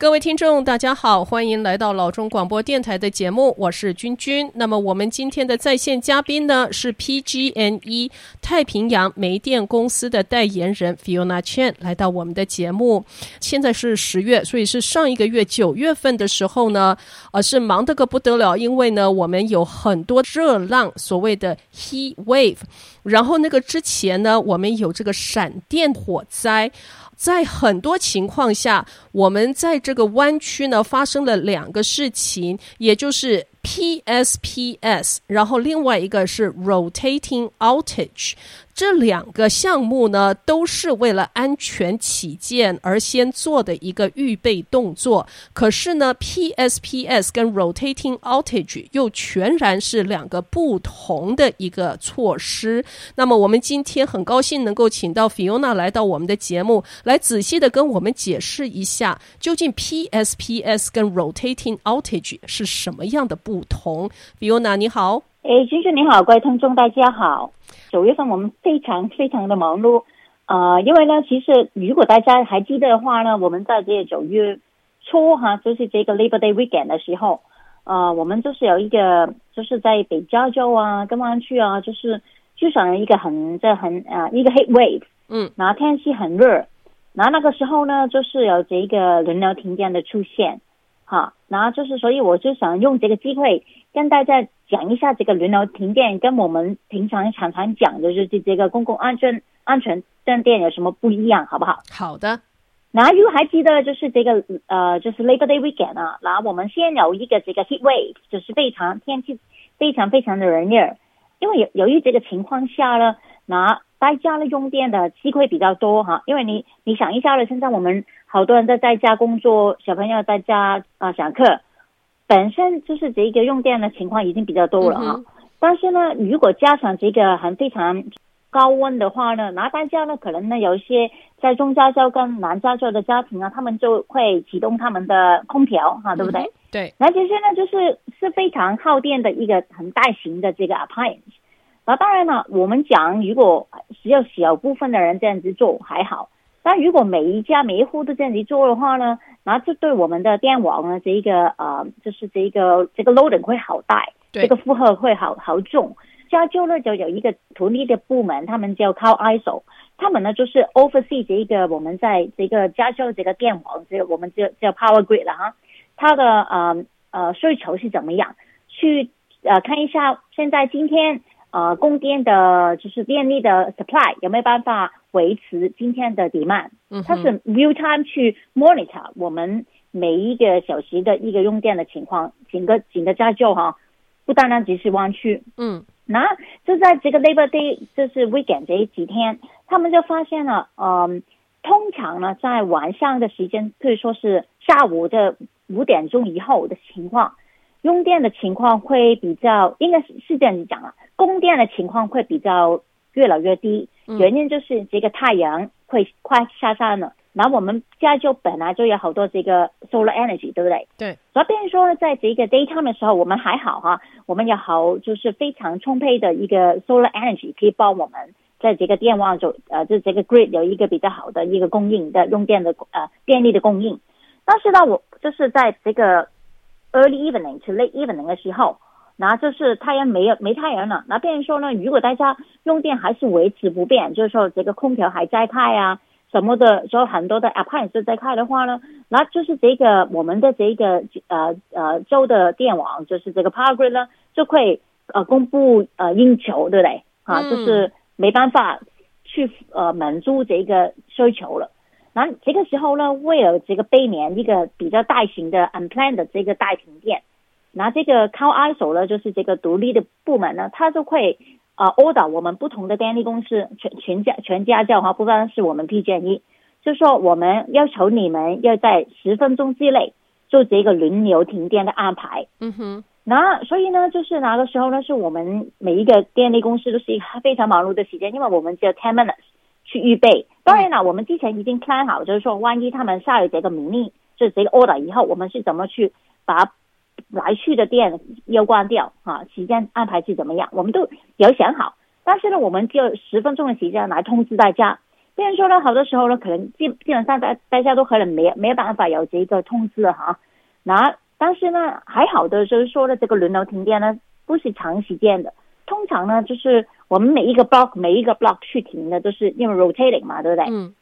各位听众，大家好，欢迎来到老中广播电台的节目，我是君君。那么我们今天的在线嘉宾呢是 PG&E 太平洋煤电公司的代言人 Fiona Chen 来到我们的节目。现在是十月，所以是上一个月九月份的时候呢，呃，是忙得个不得了，因为呢我们有很多热浪，所谓的 heat wave。然后那个之前呢，我们有这个闪电火灾。在很多情况下，我们在这个弯曲呢发生了两个事情，也就是 PSPS，然后另外一个是 Rotating Outage。这两个项目呢，都是为了安全起见而先做的一个预备动作。可是呢，PSPS 跟 Rotating Outage 又全然是两个不同的一个措施。那么，我们今天很高兴能够请到 Fiona 来到我们的节目，来仔细的跟我们解释一下，究竟 PSPS 跟 Rotating Outage 是什么样的不同。Fiona，你好。哎，君君你好，各位听众大家好。九月份我们非常非常的忙碌，呃，因为呢，其实如果大家还记得的话呢，我们在这个九月初哈，就是这个 Labor Day Weekend 的时候，呃，我们就是有一个，就是在北加州啊、跟湾区啊，就是就上了一个很这很啊、呃、一个 heat wave，嗯，然后天气很热，然后那个时候呢，就是有这个轮流停电的出现，哈，然后就是所以我就想用这个机会跟大家。讲一下这个轮流停电跟我们平常常常讲的就是这个公共安全安全断电有什么不一样，好不好？好的。然后如果还记得就是这个呃，就是 Labor Day Weekend 啊，然后我们先有一个这个 heat wave，就是非常天气非常非常的炎热，因为由由于这个情况下呢，那大家呢用电的机会比较多哈，因为你你想一下了，现在我们好多人在在家工作，小朋友在家啊上课。本身就是这个用电的情况已经比较多了啊，嗯、但是呢，如果加上这个很非常高温的话呢，那大家呢可能呢有一些在中加州跟南加州的家庭啊，他们就会启动他们的空调哈、啊，对不对？嗯、对。那这些呢就是是非常耗电的一个很大型的这个 appliance。那当然了，我们讲如果只有小部分的人这样子做还好。但如果每一家每一户都这样子做的话呢，那这对我们的电网呢，这一个呃，就是这一个这个 loading 会好大，这个负荷会好好重。加州呢就有一个独立的部门，他们叫 Cal ISO，他们呢就是 oversee 这一个我们在这个加州这个电网，这个我们叫叫 power grid 了哈，它的呃呃需求是怎么样？去呃看一下现在今天呃供电的就是电力的 supply 有没有办法？维持今天的 demand，它是 real time 去 monitor 我们每一个小时的一个用电的情况，整个整个加州哈，不单单只是湾区，嗯，那就在这个 Labor Day，就是 weekend 这几天，他们就发现了，嗯，通常呢，在晚上的时间，可以说是下午的五点钟以后的情况，用电的情况会比较，应该是是这样子讲啊，供电的情况会比较越来越低。原因就是这个太阳会快下山了，然后我们家就本来就有好多这个 solar energy，对不对？对。所以变成说，在这个 daytime 的时候，我们还好哈，我们有好就是非常充沛的一个 solar energy，可以帮我们在这个电网就呃，就这个 grid 有一个比较好的一个供应的用电的呃电力的供应。但是呢，我就是在这个 early evening to late evening 的时候。那就是太阳没有没太阳了，那变成说呢，如果大家用电还是维持不变，就是说这个空调还在开啊什么的，说很多的 appliance 在开的话呢，那就是这个我们的这个呃呃州的电网，就是这个 power grid 呢，就会呃公布呃应求，对不对？啊，就是没办法去呃满足这个需求了。那这个时候呢，为了这个避免一个比较大型的 unplanned 的这个大停电。那这个 CAISO 呢，就是这个独立的部门呢，它就会啊 order 我们不同的电力公司全全家全家教哈，不单是我们 PG&E，就是说我们要求你们要在十分钟之内做这个轮流停电的安排。嗯哼。那所以呢，就是那个时候呢，是我们每一个电力公司都是一个非常忙碌的时间，因为我们只有 ten minutes 去预备。当然了，我们之前已经 plan 好，就是说万一他们下了这个命令，就是这个 order 以后，我们是怎么去把。来去的店要关掉啊，时间安排是怎么样？我们都有想好，但是呢，我们就十分钟的时间来通知大家，虽然说呢，好多时候呢，可能基基本上大大家都可能没没有办法有这个通知哈。那但是呢，还好的就是说的这个轮流停电呢，不是长时间的。通常呢，就是我们每一个 block 每一个 block 去停的，都是因为 rotating 嘛，对不对？嗯。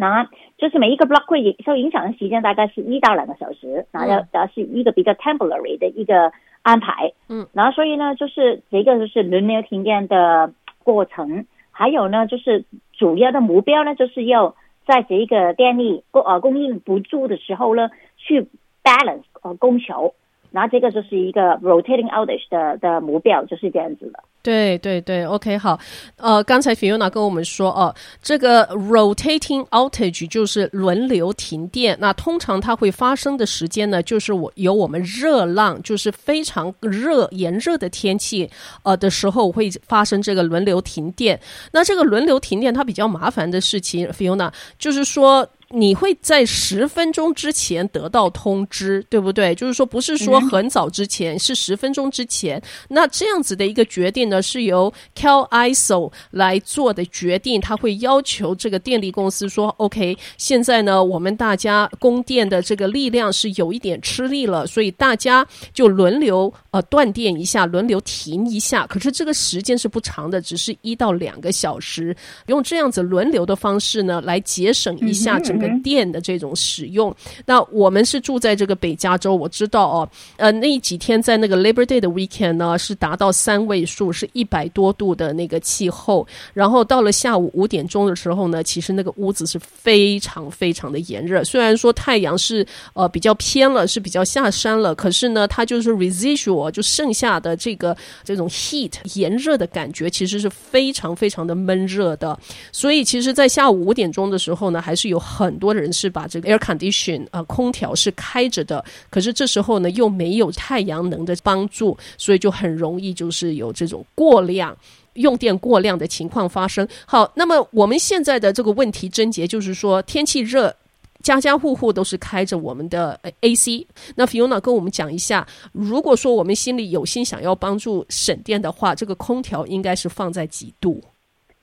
那就是每一个 block 会受影响的时间大概是一到两个小时，然后要是一个比较 temporary 的一个安排。嗯。然后所以呢，就是这个就是轮流停电的过程，还有呢，就是主要的目标呢，就是要在这个电力供呃供应不足的时候呢，去 balance 呃供求。那这个就是一个 rotating outage 的的目标，就是这样子的。对对对，OK，好。呃，刚才 Fiona 跟我们说哦，这个 rotating outage 就是轮流停电。那通常它会发生的时间呢，就是我有我们热浪，就是非常热炎热的天气，呃的时候会发生这个轮流停电。那这个轮流停电它比较麻烦的事情，Fiona 就是说。你会在十分钟之前得到通知，对不对？就是说，不是说很早之前，嗯、是十分钟之前。那这样子的一个决定呢，是由 CAISO 来做的决定。他会要求这个电力公司说：“OK，现在呢，我们大家供电的这个力量是有一点吃力了，所以大家就轮流呃断电一下，轮流停一下。可是这个时间是不长的，只是一到两个小时。用这样子轮流的方式呢，来节省一下整。”电的这种使用，那我们是住在这个北加州，我知道哦，呃，那几天在那个 Labor Day 的 weekend 呢，是达到三位数，是一百多度的那个气候。然后到了下午五点钟的时候呢，其实那个屋子是非常非常的炎热。虽然说太阳是呃比较偏了，是比较下山了，可是呢，它就是 residual，就剩下的这个这种 heat 炎热的感觉，其实是非常非常的闷热的。所以其实，在下午五点钟的时候呢，还是有很很多人是把这个 air condition 啊、呃，空调是开着的，可是这时候呢，又没有太阳能的帮助，所以就很容易就是有这种过量用电过量的情况发生。好，那么我们现在的这个问题症结就是说，天气热，家家户户都是开着我们的 AC。那 Fiona 跟我们讲一下，如果说我们心里有心想要帮助省电的话，这个空调应该是放在几度？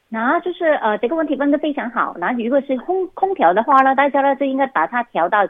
那就是呃，这个问题问的非常好。那如果是空空调的话呢，大家呢就应该把它调到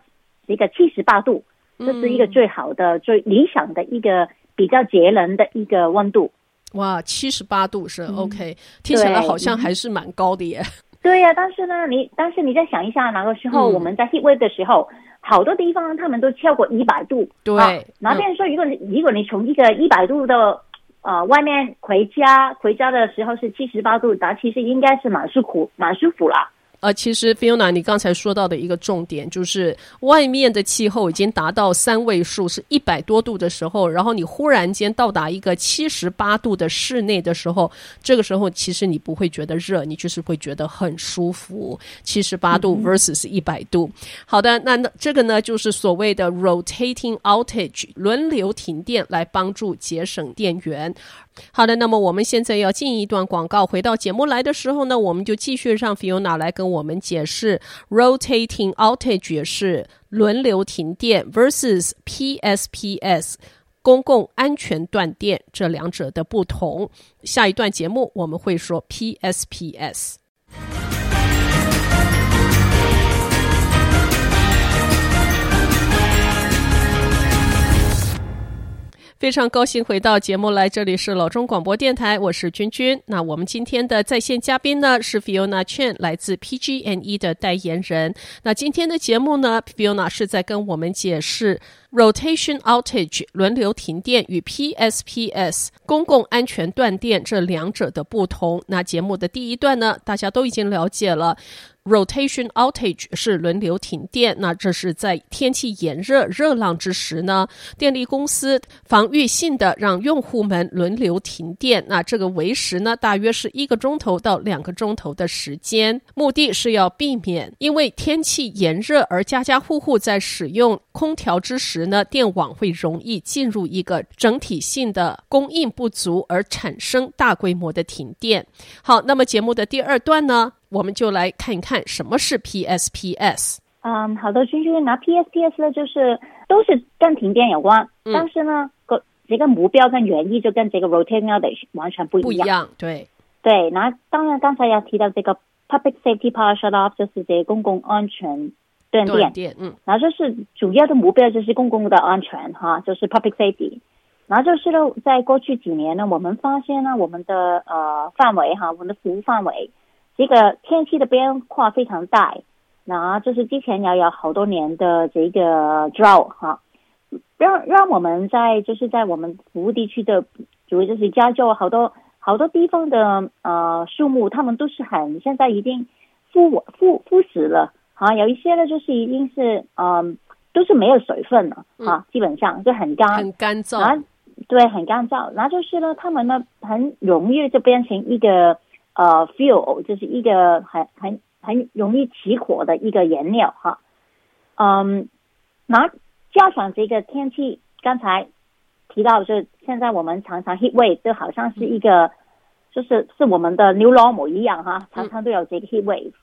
一个七十八度，这是一个最好的、嗯、最理想的一个比较节能的一个温度。哇，七十八度是 OK，、嗯、听起来好像还是蛮高的耶。对呀、啊，但是呢，你但是你再想一下，那个时候我们在 heat wave 的时候，嗯、好多地方他们都超过一百度。对，那变成说，如果你、嗯、如果你从一个一百度的。啊，外面回家回家的时候是七十八度，咱其实应该是蛮舒服，蛮舒服了。呃，其实 Fiona，你刚才说到的一个重点就是，外面的气候已经达到三位数，是一百多度的时候，然后你忽然间到达一个七十八度的室内的时候，这个时候其实你不会觉得热，你就是会觉得很舒服。七十八度 versus 一百度。嗯、好的，那那这个呢，就是所谓的 rotating outage，轮流停电来帮助节省电源。好的，那么我们现在要进一段广告。回到节目来的时候呢，我们就继续让 Fiona 来跟我们解释 rotating outage 是轮流停电 versus PSPS 公共安全断电这两者的不同。下一段节目我们会说 PSPS。非常高兴回到节目来，这里是老中广播电台，我是君君。那我们今天的在线嘉宾呢是 Fiona Chen，来自 PG&E 的代言人。那今天的节目呢，Fiona 是在跟我们解释 rotation outage 轮流停电与 PSPS 公共安全断电这两者的不同。那节目的第一段呢，大家都已经了解了。Rotation outage 是轮流停电，那这是在天气炎热、热浪之时呢，电力公司防御性的让用户们轮流停电。那这个维持呢，大约是一个钟头到两个钟头的时间，目的是要避免因为天气炎热而家家户户在使用空调之时呢，电网会容易进入一个整体性的供应不足而产生大规模的停电。好，那么节目的第二段呢？我们就来看一看什么是 PSPS。嗯，好的，君君，那 PSPS 呢，就是都是跟停电有关，嗯、但是呢，个这个目标跟原意就跟这个 rotating outage 完全不一样。不一样，对对。那当然，刚才要提到这个 public safety power shut off，就是这公共安全断电。断电，嗯，然后就是主要的目标就是公共的安全哈，就是 public safety。然后就是呢，在过去几年呢，我们发现呢，我们的呃范围哈，我们的服务范围，这个天气的变化非常大。然后就是之前也有好多年的这个 drought 哈，让让我们在就是在我们服务地区的，主要就是加州好多好多地方的呃树木，他们都是很现在已经枯枯枯死了啊，有一些呢就是已经是嗯、呃、都是没有水分了啊，基本上就很干很干燥啊，对，很干燥。然后就是呢，他们呢很容易就变成一个呃 fuel，就是一个很很。很容易起火的一个燃料哈，嗯，那加上这个天气，刚才提到就现在我们常常 heat wave 就好像是一个，就是是我们的 new normal 一样哈，常常都有这个 heat wave。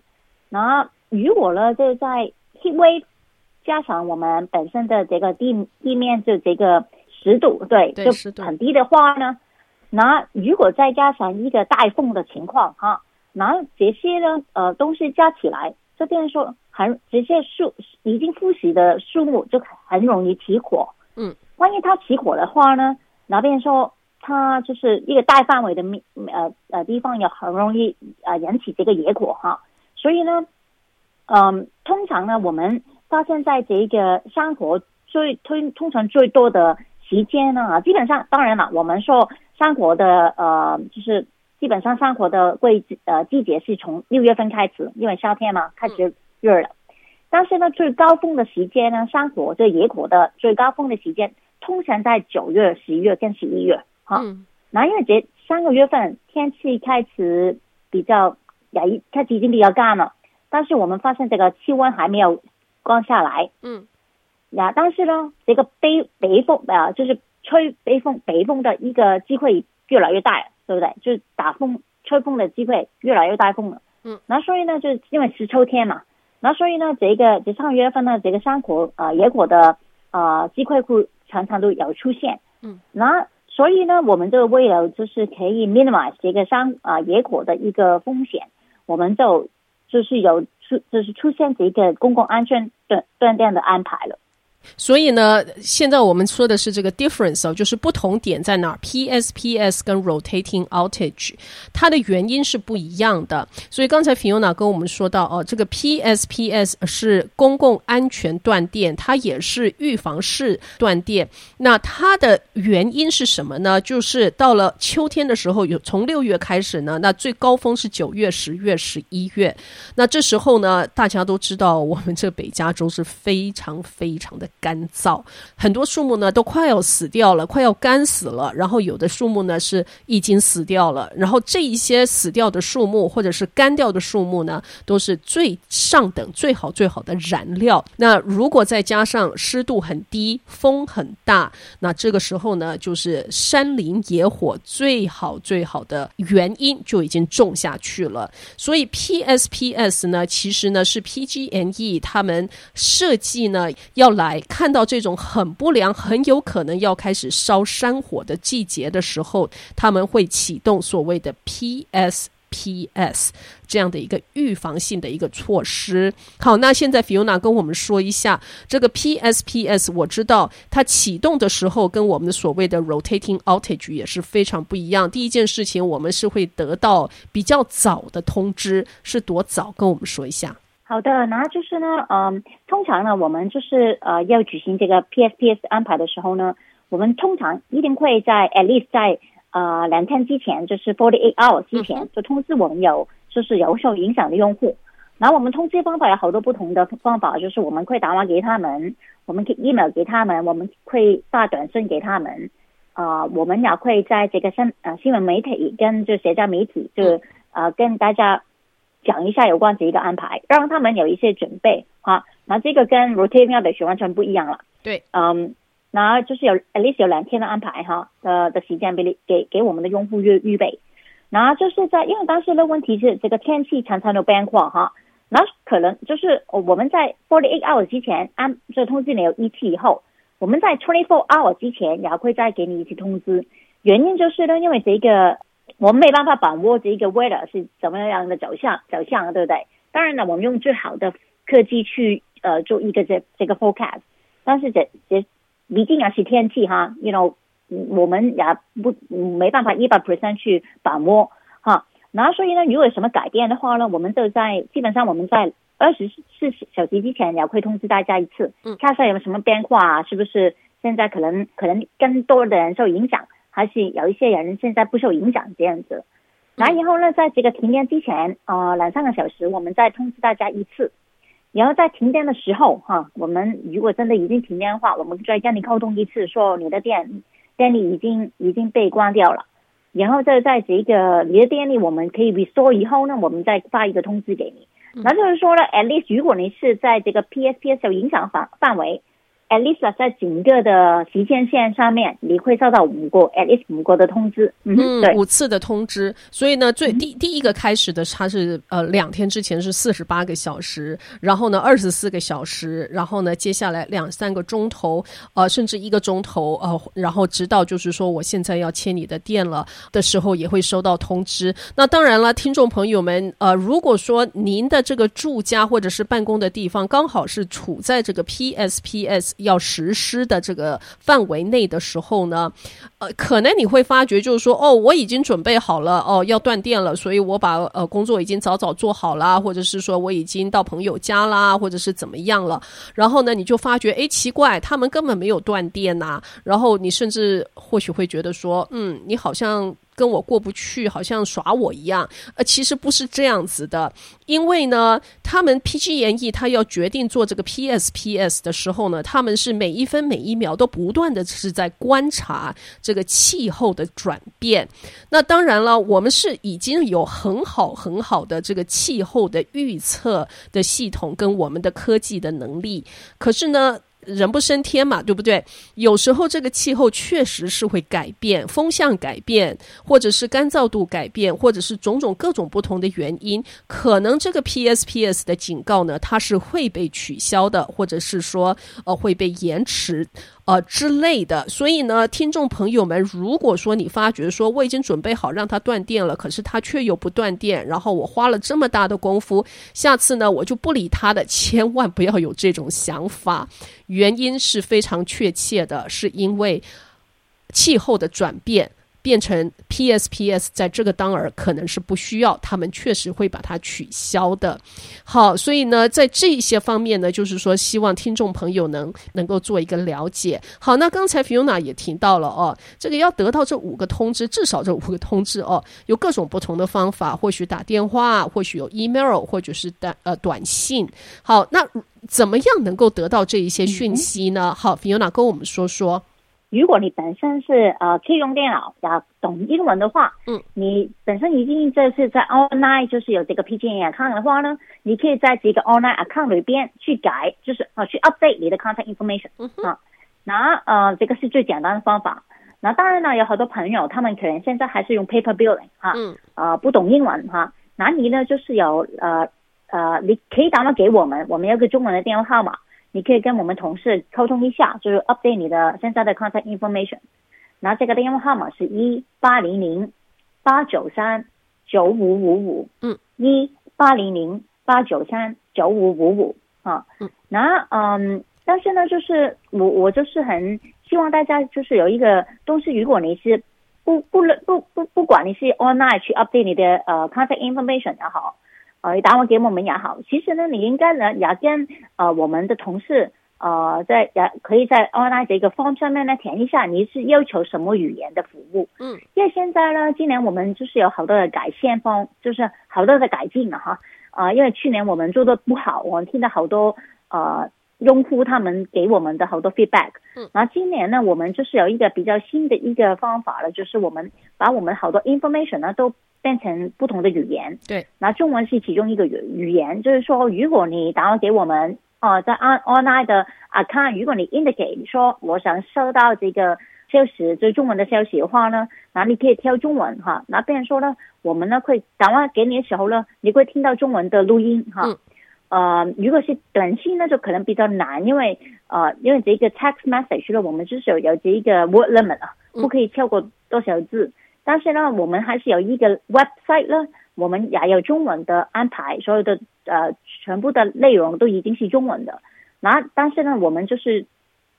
那如果呢，就在 heat wave 加上我们本身的这个地地面就这个湿度，对，就很低的话呢，那如果再加上一个带风的情况哈。然后这些呢，呃，东西加起来，这边说很这些树已经枯死的树木就很容易起火。嗯，万一它起火的话呢，那边说它就是一个大范围的面呃呃地方也很容易呃引起这个野火哈。所以呢，嗯、呃，通常呢，我们发现在这个山火最推通常最多的时间呢，基本上当然了，我们说山火的呃就是。基本上上火的季呃季节是从六月份开始，因为夏天嘛开始热了。但是呢，最高峰的时间呢，上火这野火的最高峰的时间，通常在九月、十一月跟十一月。哈，那因为这三个月份天气开始比较也，开始已经比较干了，但是我们发现这个气温还没有降下来。嗯，呀，但是呢，这个北北风啊，就是吹北风北风的一个机会越来越大。对不对？就是打风、吹风的机会越来越大风了。嗯，那所以呢，就是因为是秋天嘛，那所以呢，这个这上个月份呢，这个山火啊、呃、野火的啊机会会常常都有出现。嗯，那所以呢，我们就为了就是可以 minimize 这个山啊、呃、野火的一个风险，我们就就是有出就是出现这个公共安全断断电的安排了。所以呢，现在我们说的是这个 difference 哦，就是不同点在哪儿？PSPS 跟 rotating outage，它的原因是不一样的。所以刚才 Fiona 跟我们说到哦，这个 PSPS 是公共安全断电，它也是预防式断电。那它的原因是什么呢？就是到了秋天的时候，有从六月开始呢，那最高峰是九月、十月、十一月。那这时候呢，大家都知道，我们这北加州是非常非常的。干燥，很多树木呢都快要死掉了，快要干死了。然后有的树木呢是已经死掉了。然后这一些死掉的树木或者是干掉的树木呢，都是最上等、最好、最好的燃料。那如果再加上湿度很低、风很大，那这个时候呢，就是山林野火最好最好的原因就已经种下去了。所以 PSPS 呢，其实呢是 PGNE 他们设计呢要来。看到这种很不良、很有可能要开始烧山火的季节的时候，他们会启动所谓的 PSPS 这样的一个预防性的一个措施。好，那现在 Fiona 跟我们说一下这个 PSPS。我知道它启动的时候跟我们的所谓的 rotating outage 也是非常不一样。第一件事情，我们是会得到比较早的通知，是多早？跟我们说一下。好的，那就是呢，嗯，通常呢，我们就是呃要举行这个 PSPS 安排的时候呢，我们通常一定会在 at least 在呃两天之前，就是 forty eight hours 之前，就通知我们有就是有受影响的用户。然后我们通知方法有好多不同的方法，就是我们会打电话给他们，我们可以 email 给他们，我们会发短信给他们，啊、呃，我们也会在这个新呃新闻媒体跟就社交媒体就呃跟大家。讲一下有关这一个安排，让他们有一些准备哈。那这个跟 rotating outage 完全不一样了。对，嗯，那就是有 at least 有两天的安排哈的的时间给给给我们的用户预预备。然后就是在因为当时的问题是这个天气常常有变化哈，那可能就是我们在 forty eight hours 之前安这通知你有一次以后，我们在 twenty four hours 之前也会再给你一次通知。原因就是呢，因为这个。我们没办法把握这一个 weather 是怎么样的走向走向，对不对？当然了，我们用最好的科技去呃做一个这这个 forecast，但是这这毕竟也是天气哈，you know，我们也不没办法一百 percent 去把握哈。然后所以呢，如果有什么改变的话呢，我们就在基本上我们在二十四小时之前也会通知大家一次，看下有没有什么变化啊，是不是现在可能可能更多的人受影响，还是有一些人现在不受影响这样子。然后以后呢，在这个停电之前，呃，两三个小时，我们再通知大家一次。然后在停电的时候，哈，我们如果真的已经停电的话，我们再跟你沟通一次，说你的电电力已经已经被关掉了。然后再在这个你的电力我们可以 restore 以后呢，我们再发一个通知给你。那就是说呢，at least 如果你是在这个 PSPS 有影响范范围。At least 在整个的时间线上面，你会收到五个 at least 五个的通知，嗯，五次的通知。所以呢，最第第一个开始的，它是呃两天之前是四十八个小时，然后呢二十四个小时，然后呢接下来两三个钟头，呃甚至一个钟头，呃然后直到就是说我现在要切你的电了的时候，也会收到通知。那当然了，听众朋友们，呃如果说您的这个住家或者是办公的地方刚好是处在这个 PSPS。要实施的这个范围内的时候呢，呃，可能你会发觉就是说，哦，我已经准备好了，哦，要断电了，所以我把呃工作已经早早做好了，或者是说我已经到朋友家啦，或者是怎么样了。然后呢，你就发觉，诶，奇怪，他们根本没有断电呐。然后你甚至或许会觉得说，嗯，你好像。跟我过不去，好像耍我一样。呃，其实不是这样子的，因为呢，他们 PG&E 他要决定做这个 PSPS 的时候呢，他们是每一分每一秒都不断的是在观察这个气候的转变。那当然了，我们是已经有很好很好的这个气候的预测的系统跟我们的科技的能力，可是呢。人不升天嘛，对不对？有时候这个气候确实是会改变，风向改变，或者是干燥度改变，或者是种种各种不同的原因，可能这个 PSPS 的警告呢，它是会被取消的，或者是说呃会被延迟。呃之类的，所以呢，听众朋友们，如果说你发觉说我已经准备好让它断电了，可是它却又不断电，然后我花了这么大的功夫，下次呢我就不理它的，千万不要有这种想法。原因是非常确切的，是因为气候的转变。变成 PSPS 在这个当儿可能是不需要，他们确实会把它取消的。好，所以呢，在这一些方面呢，就是说希望听众朋友能能够做一个了解。好，那刚才 Fiona 也提到了哦，这个要得到这五个通知，至少这五个通知哦，有各种不同的方法，或许打电话，或许有 email，或者是短呃短信。好，那怎么样能够得到这一些讯息呢？好，Fiona 跟我们说说。如果你本身是呃可以用电脑，要懂英文的话，嗯，你本身已经这是在 online 就是有这个 PG&E account 的话呢，你可以在这个 online account 里边去改，就是啊去 update 你的 contact information，嗯啊，那呃这个是最简单的方法。那当然呢，有好多朋友他们可能现在还是用 paper billing 哈，嗯，啊不懂英文哈，那你呢就是有呃呃你可以打电话给我们，我们有个中文的电话号码。你可以跟我们同事沟通一下，就是 update 你的现在的 contact information。那这个电话号码是一八零零八九三九五五五，嗯，一八零零八九三九五五五啊。嗯，那嗯，但是呢，就是我我就是很希望大家就是有一个东西，如果你是不不不不不管你是 online 去 update 你的呃 contact information 也好。呃，打完给我们也好，其实呢，你应该呢也跟呃我们的同事呃在也可以在 online 这个 form 上面呢填一下，你是要求什么语言的服务？嗯，因为现在呢，今年我们就是有好多的改线方，就是好多的改进了哈。啊、呃，因为去年我们做的不好，我们听到好多呃用户他们给我们的好多 feedback。嗯，然后今年呢，我们就是有一个比较新的一个方法了，就是我们把我们好多 information 呢都。变成不同的语言，对，那中文是其中一个语语言，就是说，如果你打完给我们，哦，在 on online 的 account，如果你 indicate 说我想收到这个消息，就是中文的消息的话呢，那你可以挑中文哈，那别人说呢，我们呢会打电话给你的时候呢，你会听到中文的录音哈，嗯、呃，如果是短信呢，就可能比较难，因为呃，因为这个 text message 呢，我们就是有有这一个 word limit 啊，不可以超过多少字。但是呢，我们还是有一个 website 呢，我们也有中文的安排，所有的呃全部的内容都已经是中文的。那但是呢，我们就是，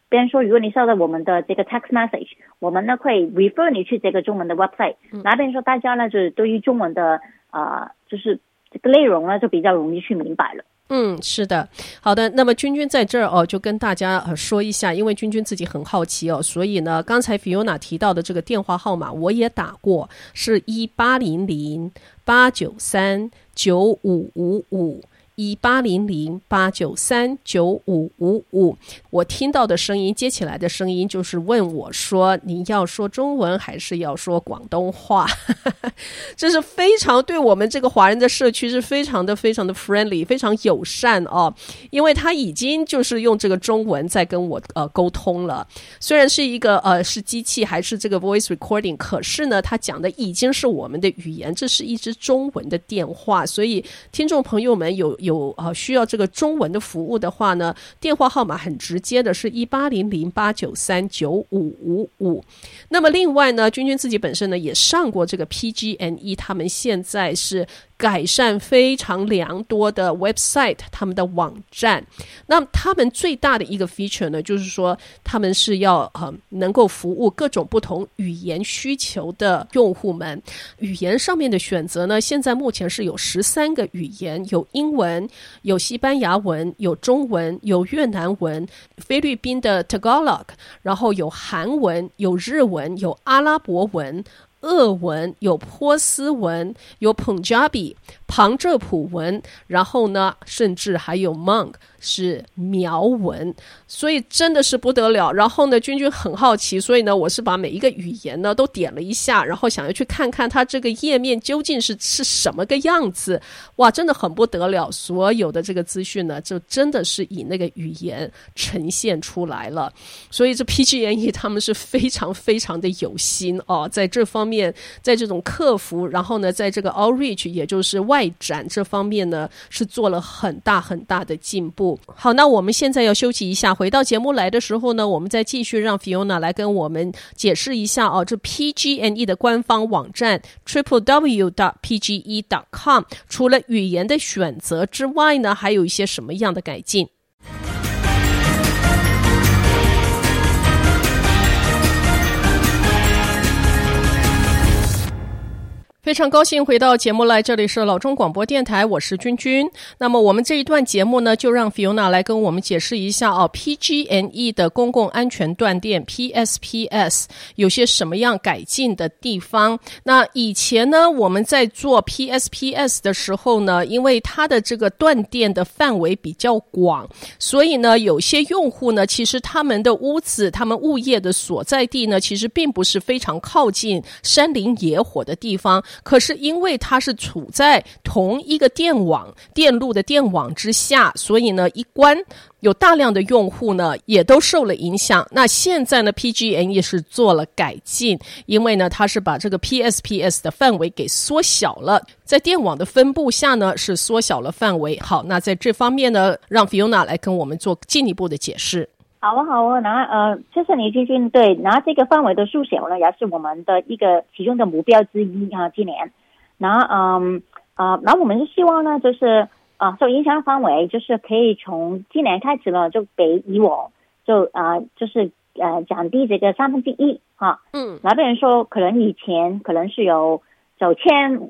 别人说如果你收到我们的这个 text message，我们呢会 refer 你去这个中文的 website。那别人说大家呢就是对于中文的啊、呃，就是这个内容呢就比较容易去明白了。嗯，是的，好的。那么君君在这儿哦，就跟大家呃说一下，因为君君自己很好奇哦，所以呢，刚才 Fiona 提到的这个电话号码我也打过，是一八零零八九三九五五五。一八零零八九三九五五五，我听到的声音，接起来的声音就是问我说：“你要说中文还是要说广东话？” 这是非常对我们这个华人的社区是非常的非常的 friendly，非常友善哦。因为他已经就是用这个中文在跟我呃沟通了，虽然是一个呃是机器还是这个 voice recording，可是呢，他讲的已经是我们的语言，这是一支中文的电话，所以听众朋友们有。有啊，需要这个中文的服务的话呢，电话号码很直接的是一八零零八九三九五五五。那么另外呢，君君自己本身呢也上过这个 PG&E，他们现在是。改善非常良多的 website，他们的网站。那他们最大的一个 feature 呢，就是说他们是要呃能够服务各种不同语言需求的用户们。语言上面的选择呢，现在目前是有十三个语言，有英文，有西班牙文，有中文，有越南文，菲律宾的 Tagalog，然后有韩文，有日文，有阿拉伯文。俄文，有波斯文，有旁遮比旁遮普文，然后呢，甚至还有 Hmong 是苗文，所以真的是不得了。然后呢，君君很好奇，所以呢，我是把每一个语言呢都点了一下，然后想要去看看它这个页面究竟是是什么个样子。哇，真的很不得了！所有的这个资讯呢，就真的是以那个语言呈现出来了。所以这 PG&E 他们是非常非常的有心哦，在这方面，在这种客服，然后呢，在这个 outreach，也就是外展这方面呢，是做了很大很大的进步。好，那我们现在要休息一下。回到节目来的时候呢，我们再继续让 Fiona 来跟我们解释一下哦，这 PG&E 的官方网站 triple w dot pge dot com 除了语言的选择之外呢，还有一些什么样的改进？非常高兴回到节目来，这里是老中广播电台，我是君君。那么我们这一段节目呢，就让 Fiona 来跟我们解释一下哦，PGNE 的公共安全断电 PSPS 有些什么样改进的地方。那以前呢，我们在做 PSPS 的时候呢，因为它的这个断电的范围比较广，所以呢，有些用户呢，其实他们的屋子、他们物业的所在地呢，其实并不是非常靠近山林野火的地方。可是因为它是处在同一个电网、电路的电网之下，所以呢，一关有大量的用户呢也都受了影响。那现在呢，PG&E 是做了改进，因为呢，它是把这个 PSPS 的范围给缩小了，在电网的分布下呢是缩小了范围。好，那在这方面呢，让 Fiona 来跟我们做进一步的解释。好啊，好啊，那呃，谢谢你，君君。对，然后这个范围的缩小呢，也是我们的一个其中的目标之一啊。今年，然后嗯啊，然后我们是希望呢，就是啊，受影响范围就是可以从今年开始呢，就给以我就啊，就是呃降低这个三分之一哈。嗯。那别人说，可能以前可能是有九千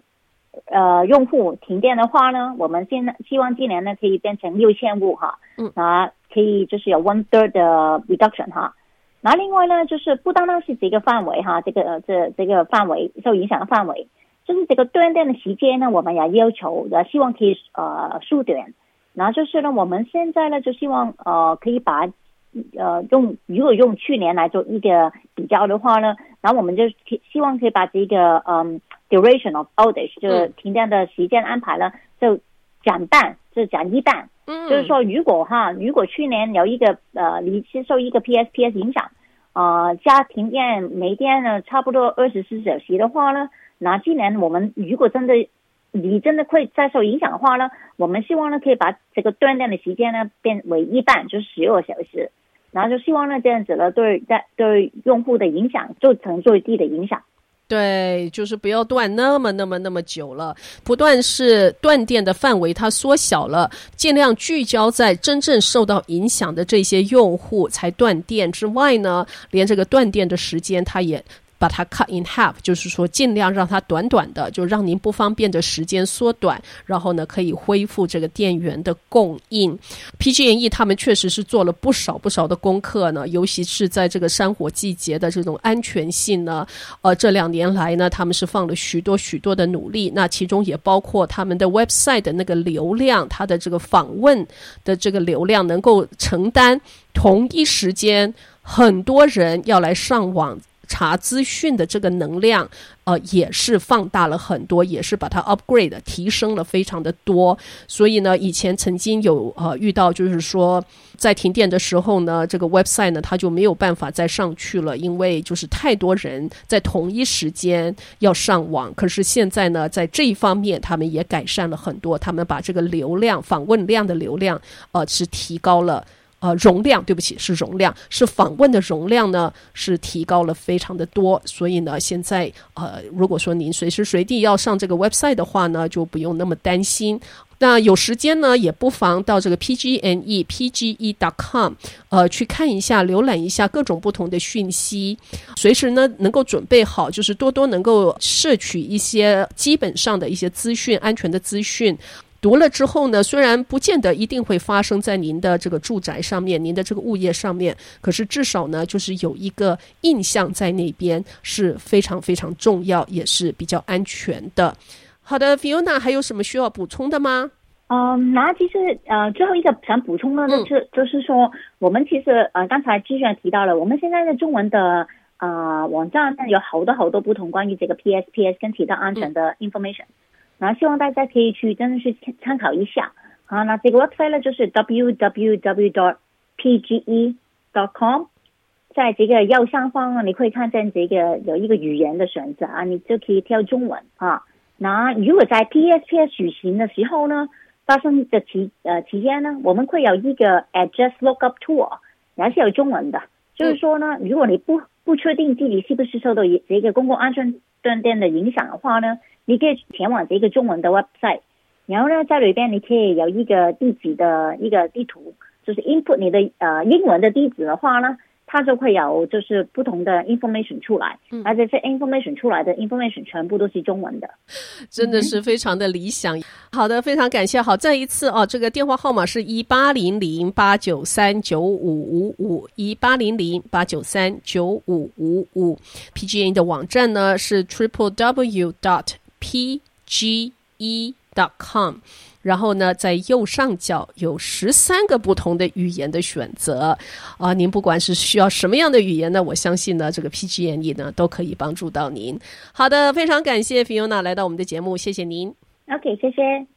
呃用户停电的话呢，我们现在希望今年呢可以变成六千户哈。嗯。啊。可以就是有 one third 的 reduction 哈，那另外呢，就是不单单是这个范围哈，这个这这个范围受影响的范围，就是这个断电的时间呢，我们也要求，也希望可以呃缩短。然后就是呢，我们现在呢就希望呃可以把呃用如果用去年来做一个比较的话呢，然后我们就希望可以把这个嗯 duration of outage 就是停电的时间安排呢就减半，就减一半。嗯，就是说，如果哈，如果去年有一个呃，你接受一个 PSPS 影响，啊、呃，家停电没电呢，差不多二十四小时的话呢，那今年我们如果真的你真的会再受影响的话呢，我们希望呢可以把这个断电的时间呢变为一半，就是十二小时，然后就希望呢这样子呢对在对用户的影响就成最低的影响。对，就是不要断那么那么那么久了，不断是断电的范围它缩小了，尽量聚焦在真正受到影响的这些用户才断电之外呢，连这个断电的时间它也。把它 cut in half，就是说尽量让它短短的，就让您不方便的时间缩短，然后呢可以恢复这个电源的供应。PG&E 他们确实是做了不少不少的功课呢，尤其是在这个山火季节的这种安全性呢，呃，这两年来呢，他们是放了许多许多的努力，那其中也包括他们的 website 的那个流量，它的这个访问的这个流量能够承担同一时间很多人要来上网。查资讯的这个能量，呃，也是放大了很多，也是把它 upgrade 提升了非常的多。所以呢，以前曾经有呃遇到，就是说在停电的时候呢，这个 website 呢，它就没有办法再上去了，因为就是太多人在同一时间要上网。可是现在呢，在这一方面，他们也改善了很多，他们把这个流量访问量的流量，呃，是提高了。呃，容量，对不起，是容量，是访问的容量呢，是提高了非常的多。所以呢，现在呃，如果说您随时随地要上这个 website 的话呢，就不用那么担心。那有时间呢，也不妨到这个 pgnepge.com 呃去看一下，浏览一下各种不同的讯息，随时呢能够准备好，就是多多能够摄取一些基本上的一些资讯，安全的资讯。读了之后呢，虽然不见得一定会发生在您的这个住宅上面，您的这个物业上面，可是至少呢，就是有一个印象在那边是非常非常重要，也是比较安全的。好的，Fiona，还有什么需要补充的吗？嗯，那其实呃，最后一个想补充的就是、嗯、就是说，我们其实呃，刚才之前提到了，我们现在的中文的呃网站有好多好多不同关于这个 PSPS 跟其他安全的 information。嗯那希望大家可以去真的去参考一下。好，那这个 website 呢，就是 www.pge.com，在这个右上方你可以看见这个有一个语言的选择啊，你就可以挑中文啊。那如果在 PSPS 举行的时候呢，发生的期呃期间呢，我们会有一个 address lookup tool，也是有中文的。就是说呢，如果你不不确定自己是不是受到这个公共安全断电的影响的话呢，你可以前往这个中文的 website，然后呢，在里边你可以有一个地址的一个地图，就是 input 你的呃英文的地址的话呢，它就会有就是不同的 information 出来，嗯、而且这 information 出来的 information 全部都是中文的，真的是非常的理想。嗯、好的，非常感谢。好，再一次哦，这个电话号码是一八零零八九三九五五五一八零零八九三九五五五。PGN 的网站呢是 triple w dot dot com，然后呢，在右上角有十三个不同的语言的选择啊，您不管是需要什么样的语言呢，我相信呢，这个 PG&E 呢都可以帮助到您。好的，非常感谢 Fiona 来到我们的节目，谢谢您。OK，谢谢。